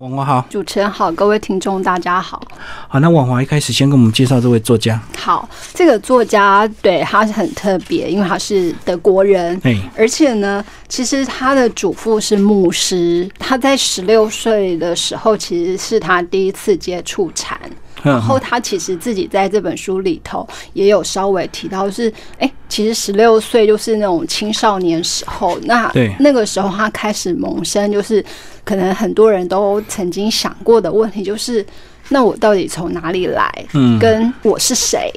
王华好，主持人好，各位听众大家好。好，那网红一开始先跟我们介绍这位作家。好，这个作家对他是很特别，因为他是德国人，哎，而且呢，其实他的祖父是牧师。他在十六岁的时候，其实是他第一次接触禅。然后他其实自己在这本书里头也有稍微提到，就是哎，其实十六岁就是那种青少年时候，那那个时候他开始萌生，就是可能很多人都曾经想过的问题，就是那我到底从哪里来？嗯，跟我是谁？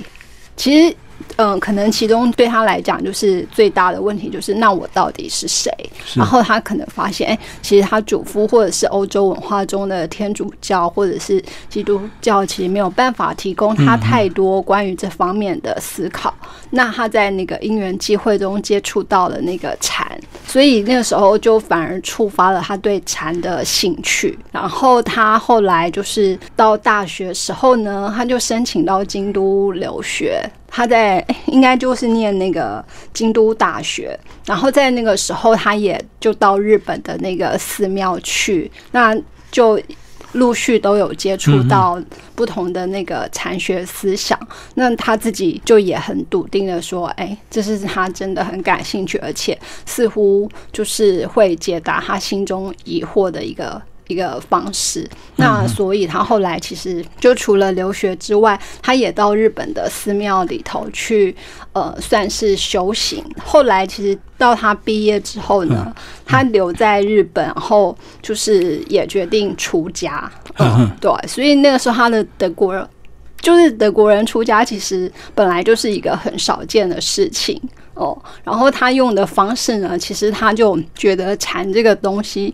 其实。嗯，可能其中对他来讲就是最大的问题，就是那我到底是谁？然后他可能发现，哎，其实他祖父或者是欧洲文化中的天主教或者是基督教，其实没有办法提供他太多关于这方面的思考。那他在那个因缘机会中接触到了那个禅，所以那个时候就反而触发了他对禅的兴趣。然后他后来就是到大学时候呢，他就申请到京都留学。他在应该就是念那个京都大学，然后在那个时候，他也就到日本的那个寺庙去，那就陆续都有接触到不同的那个禅学思想。那他自己就也很笃定的说：“哎，这是他真的很感兴趣，而且似乎就是会解答他心中疑惑的一个。”一个方式，那所以他后来其实就除了留学之外，他也到日本的寺庙里头去，呃，算是修行。后来其实到他毕业之后呢，他留在日本后，就是也决定出家。嗯，对，所以那个时候他的德国人，就是德国人出家，其实本来就是一个很少见的事情哦。然后他用的方式呢，其实他就觉得禅这个东西。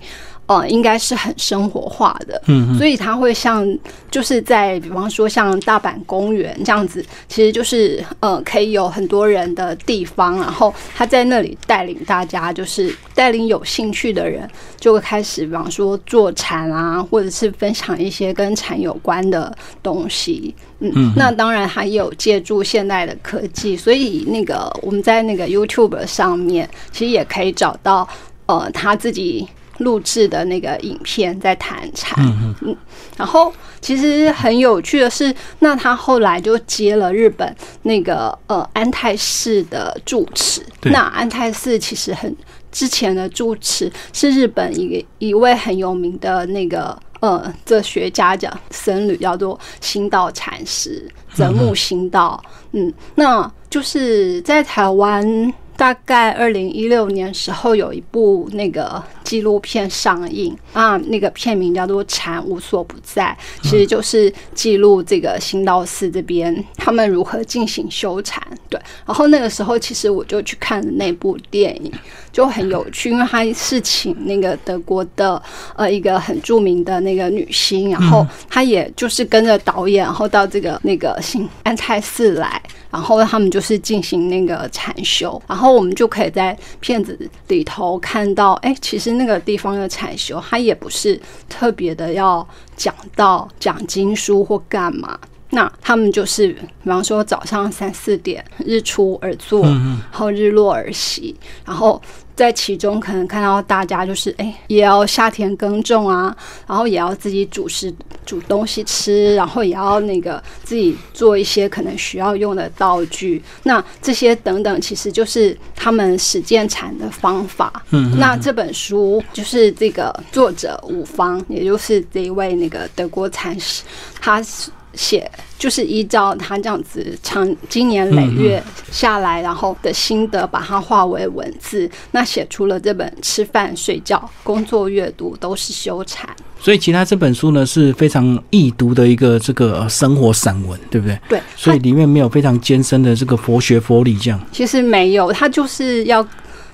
呃，应该是很生活化的，嗯，所以它会像就是在比方说像大阪公园这样子，其实就是呃可以有很多人的地方，然后他在那里带领大家，就是带领有兴趣的人，就会开始比方说做禅啊，或者是分享一些跟禅有关的东西，嗯，那当然还有借助现代的科技，所以那个我们在那个 YouTube 上面，其实也可以找到呃他自己。录制的那个影片在谈禅，嗯，然后其实很有趣的是，那他后来就接了日本那个呃安泰寺的住持，那安泰寺其实很之前的住持是日本一个一位很有名的那个呃哲学家讲僧侣叫做新道禅师泽木新道，嗯，那就是在台湾。大概二零一六年时候，有一部那个纪录片上映啊，那个片名叫做《禅无所不在》，其实就是记录这个新道寺这边他们如何进行修禅。对，然后那个时候其实我就去看了那部电影，就很有趣，因为他是请那个德国的呃一个很著名的那个女星，然后他也就是跟着导演，然后到这个那个新安泰寺来。然后他们就是进行那个禅修，然后我们就可以在片子里头看到，哎，其实那个地方的禅修，它也不是特别的要讲到讲经书或干嘛。那他们就是，比方说早上三四点日出而作，然后日落而息，然后。在其中可能看到大家就是哎，也要下田耕种啊，然后也要自己煮食煮东西吃，然后也要那个自己做一些可能需要用的道具。那这些等等，其实就是他们实践禅的方法。嗯，那这本书就是这个作者五方，也就是这一位那个德国禅师，他是。写就是依照他这样子长经年累月下来，然后的心得，把它化为文字，那写出了这本吃饭、睡觉、工作、阅读都是修禅。所以，其他这本书呢是非常易读的一个这个生活散文，对不对？对。所以里面没有非常艰深的这个佛学佛理这样。其实没有，他就是要。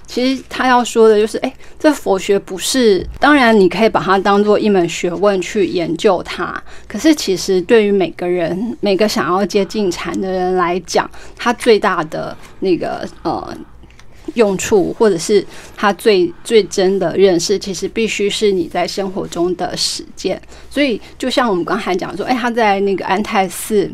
其实他要说的就是，哎，这佛学不是，当然你可以把它当做一门学问去研究它。可是其实对于每个人，每个想要接近禅的人来讲，他最大的那个呃用处，或者是他最最真的认识，其实必须是你在生活中的实践。所以就像我们刚才讲说，哎，他在那个安泰寺。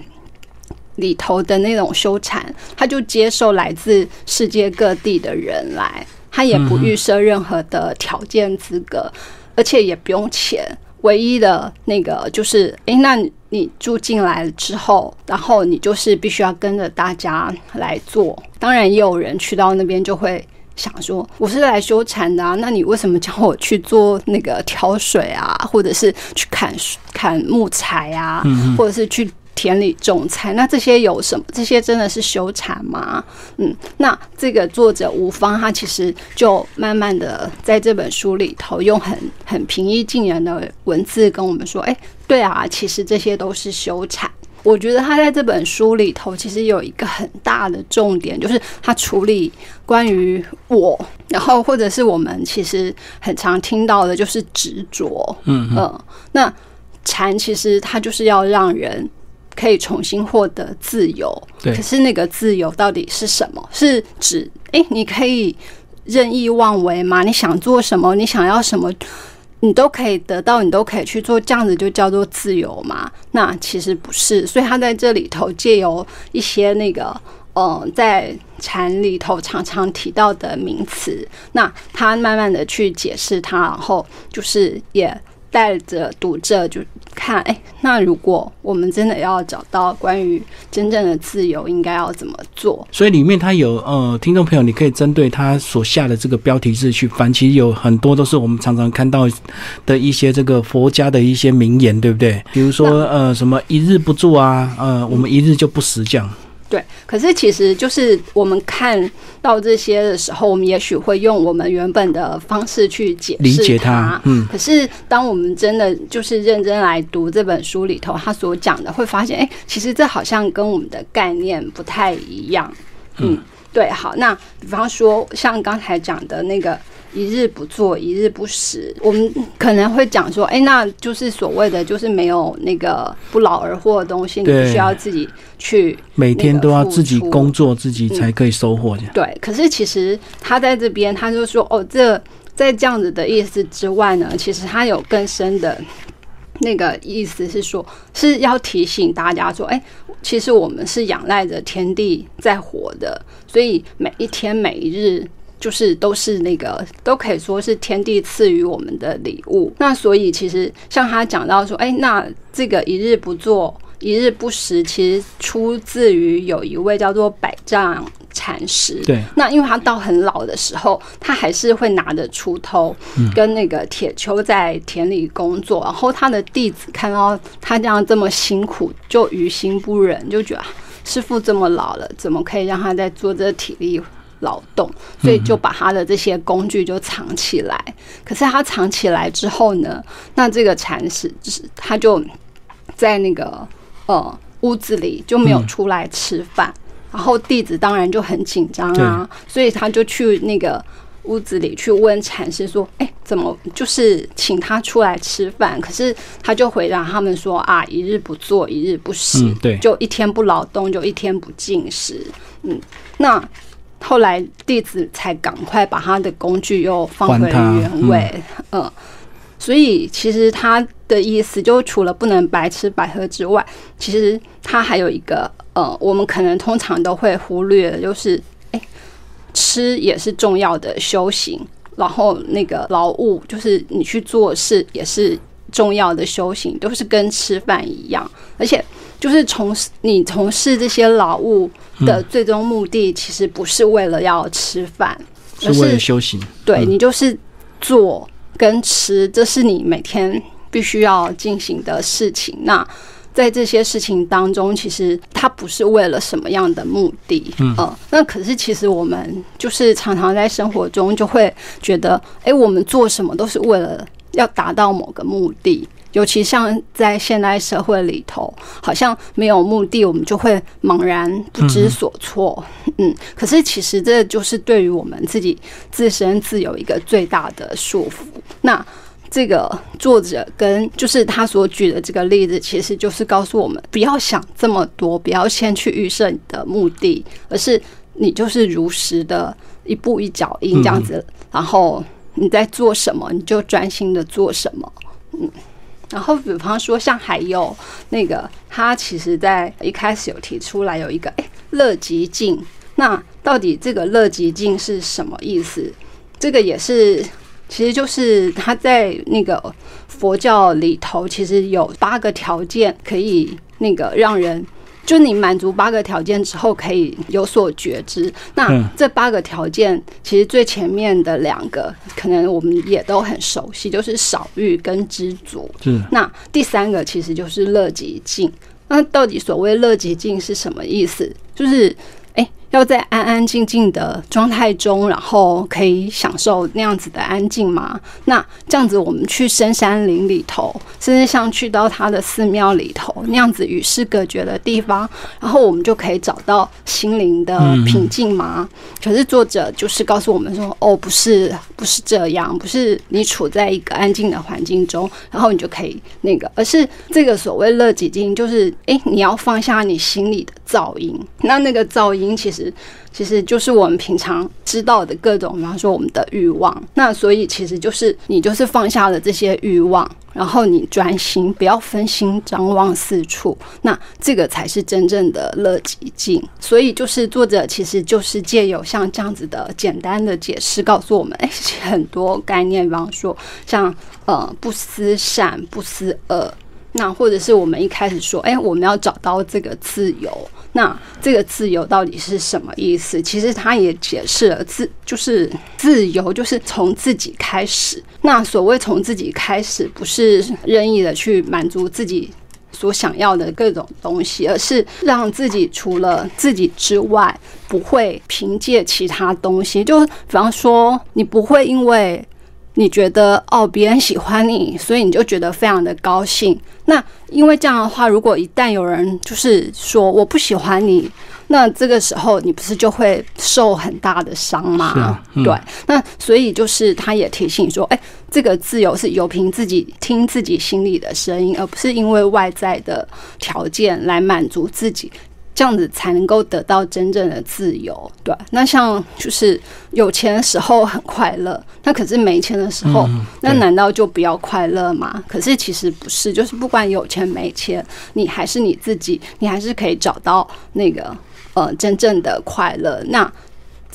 里头的那种修禅，他就接受来自世界各地的人来，他也不预设任何的条件资格，而且也不用钱。唯一的那个就是，哎，那你住进来了之后，然后你就是必须要跟着大家来做。当然，也有人去到那边就会想说，我是来修禅的啊，那你为什么叫我去做那个挑水啊，或者是去砍砍木材啊，或者是去？田里种菜，那这些有什么？这些真的是修禅吗？嗯，那这个作者吴芳，他其实就慢慢的在这本书里头，用很很平易近人的文字跟我们说：“哎，对啊，其实这些都是修禅。”我觉得他在这本书里头，其实有一个很大的重点，就是他处理关于我，然后或者是我们其实很常听到的，就是执着。嗯嗯，那禅其实它就是要让人。可以重新获得自由，可是那个自由到底是什么？是指哎，你可以任意妄为吗？你想做什么？你想要什么？你都可以得到，你都可以去做，这样子就叫做自由吗？那其实不是。所以他在这里头借由一些那个嗯，在禅里头常常提到的名词，那他慢慢的去解释它，然后就是也。带着读者就看，哎，那如果我们真的要找到关于真正的自由，应该要怎么做？所以里面它有呃，听众朋友，你可以针对他所下的这个标题字去翻，其实有很多都是我们常常看到的一些这个佛家的一些名言，对不对？比如说呃，什么一日不住啊，呃，我们一日就不食这样。对，可是其实就是我们看到这些的时候，我们也许会用我们原本的方式去解理解它。嗯，可是当我们真的就是认真来读这本书里头，他所讲的，会发现，哎，其实这好像跟我们的概念不太一样。嗯，对，好，那比方说像刚才讲的那个。一日不做，一日不食。我们可能会讲说，哎，那就是所谓的，就是没有那个不劳而获的东西，你必须要自己去每天都要自己工作，自己才可以收获。对，可是其实他在这边，他就说，哦，这在这样子的意思之外呢，其实他有更深的那个意思是说，是要提醒大家说，哎，其实我们是仰赖着天地在活的，所以每一天每一日。就是都是那个都可以说是天地赐予我们的礼物。那所以其实像他讲到说，哎，那这个一日不做，一日不食，其实出自于有一位叫做百丈禅师。对。那因为他到很老的时候，他还是会拿着锄头跟那个铁锹在田里工作。然后他的弟子看到他这样这么辛苦，就于心不忍，就觉得师傅这么老了，怎么可以让他在做这体力？劳动，所以就把他的这些工具就藏起来。可是他藏起来之后呢，那这个禅师就是他就在那个呃屋子里就没有出来吃饭。然后弟子当然就很紧张啊，所以他就去那个屋子里去问禅师说：“哎，怎么就是请他出来吃饭？”可是他就回答他们说：“啊，一日不做，一日不食，对，就一天不劳动，就一天不进食。”嗯，那。后来弟子才赶快把他的工具又放回原位，嗯，所以其实他的意思就除了不能白吃白喝之外，其实他还有一个呃，我们可能通常都会忽略，就是哎，吃也是重要的修行，然后那个劳务就是你去做事也是重要的修行，都是跟吃饭一样，而且。就是从事你从事这些劳务的最终目的，其实不是为了要吃饭，是为了修行。对你就是做跟吃，这是你每天必须要进行的事情。那在这些事情当中，其实它不是为了什么样的目的。嗯，那可是其实我们就是常常在生活中就会觉得，哎，我们做什么都是为了要达到某个目的。尤其像在现代社会里头，好像没有目的，我们就会茫然不知所措。嗯，可是其实这就是对于我们自己自身自有一个最大的束缚。那这个作者跟就是他所举的这个例子，其实就是告诉我们，不要想这么多，不要先去预设你的目的，而是你就是如实的一步一脚印这样子，然后你在做什么，你就专心的做什么。嗯。然后，比方说，像还有那个，他其实在一开始有提出来有一个，哎，乐极静。那到底这个乐极静是什么意思？这个也是其实就是他在那个佛教里头，其实有八个条件可以那个让人。就你满足八个条件之后，可以有所觉知。那这八个条件，其实最前面的两个，可能我们也都很熟悉，就是少欲跟知足。是。那第三个其实就是乐极静。那到底所谓乐极静是什么意思？就是。要在安安静静的状态中，然后可以享受那样子的安静吗？那这样子，我们去深山林里头，甚至像去到他的寺庙里头那样子与世隔绝的地方，然后我们就可以找到心灵的平静吗？可是作者就是告诉我们说，哦，不是，不是这样，不是你处在一个安静的环境中，然后你就可以那个，而是这个所谓乐极静，就是哎，你要放下你心里的噪音，那那个噪音其实。其实就是我们平常知道的各种，比方说我们的欲望。那所以其实就是你就是放下了这些欲望，然后你专心，不要分心张望四处。那这个才是真正的乐极静。所以就是作者其实就是借有像这样子的简单的解释，告诉我们，哎，很多概念，比方说像呃不思善，不思恶。那或者是我们一开始说，哎，我们要找到这个自由。那这个自由到底是什么意思？其实他也解释了，自就是自由，就是从自己开始。那所谓从自己开始，不是任意的去满足自己所想要的各种东西，而是让自己除了自己之外，不会凭借其他东西。就比方说，你不会因为。你觉得哦，别人喜欢你，所以你就觉得非常的高兴。那因为这样的话，如果一旦有人就是说我不喜欢你，那这个时候你不是就会受很大的伤吗？对。那所以就是他也提醒说，哎，这个自由是由凭自己听自己心里的声音，而不是因为外在的条件来满足自己。这样子才能够得到真正的自由，对。那像就是有钱的时候很快乐，那可是没钱的时候，那难道就不要快乐吗？可是其实不是，就是不管有钱没钱，你还是你自己，你还是可以找到那个呃真正的快乐。那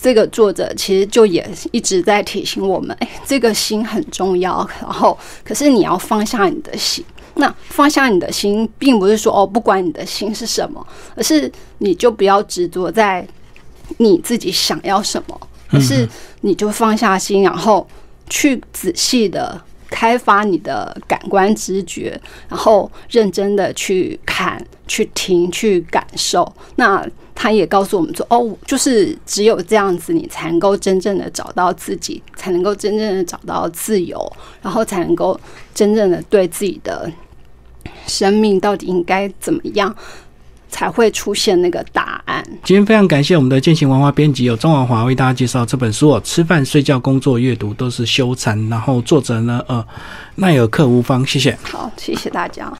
这个作者其实就也一直在提醒我们，哎，这个心很重要。然后，可是你要放下你的心。那放下你的心，并不是说哦，不管你的心是什么，而是你就不要执着在你自己想要什么，而是你就放下心，然后去仔细的开发你的感官知觉，然后认真的去看、去听、去感受。那他也告诉我们说，哦，就是只有这样子，你才能够真正的找到自己，才能够真正的找到自由，然后才能够真正的对自己的。生命到底应该怎么样才会出现那个答案？今天非常感谢我们的践行文化编辑有钟婉华为大家介绍这本书哦，吃饭、睡觉、工作、阅读都是修禅。然后作者呢，呃，奈尔克无方，谢谢。好，谢谢大家。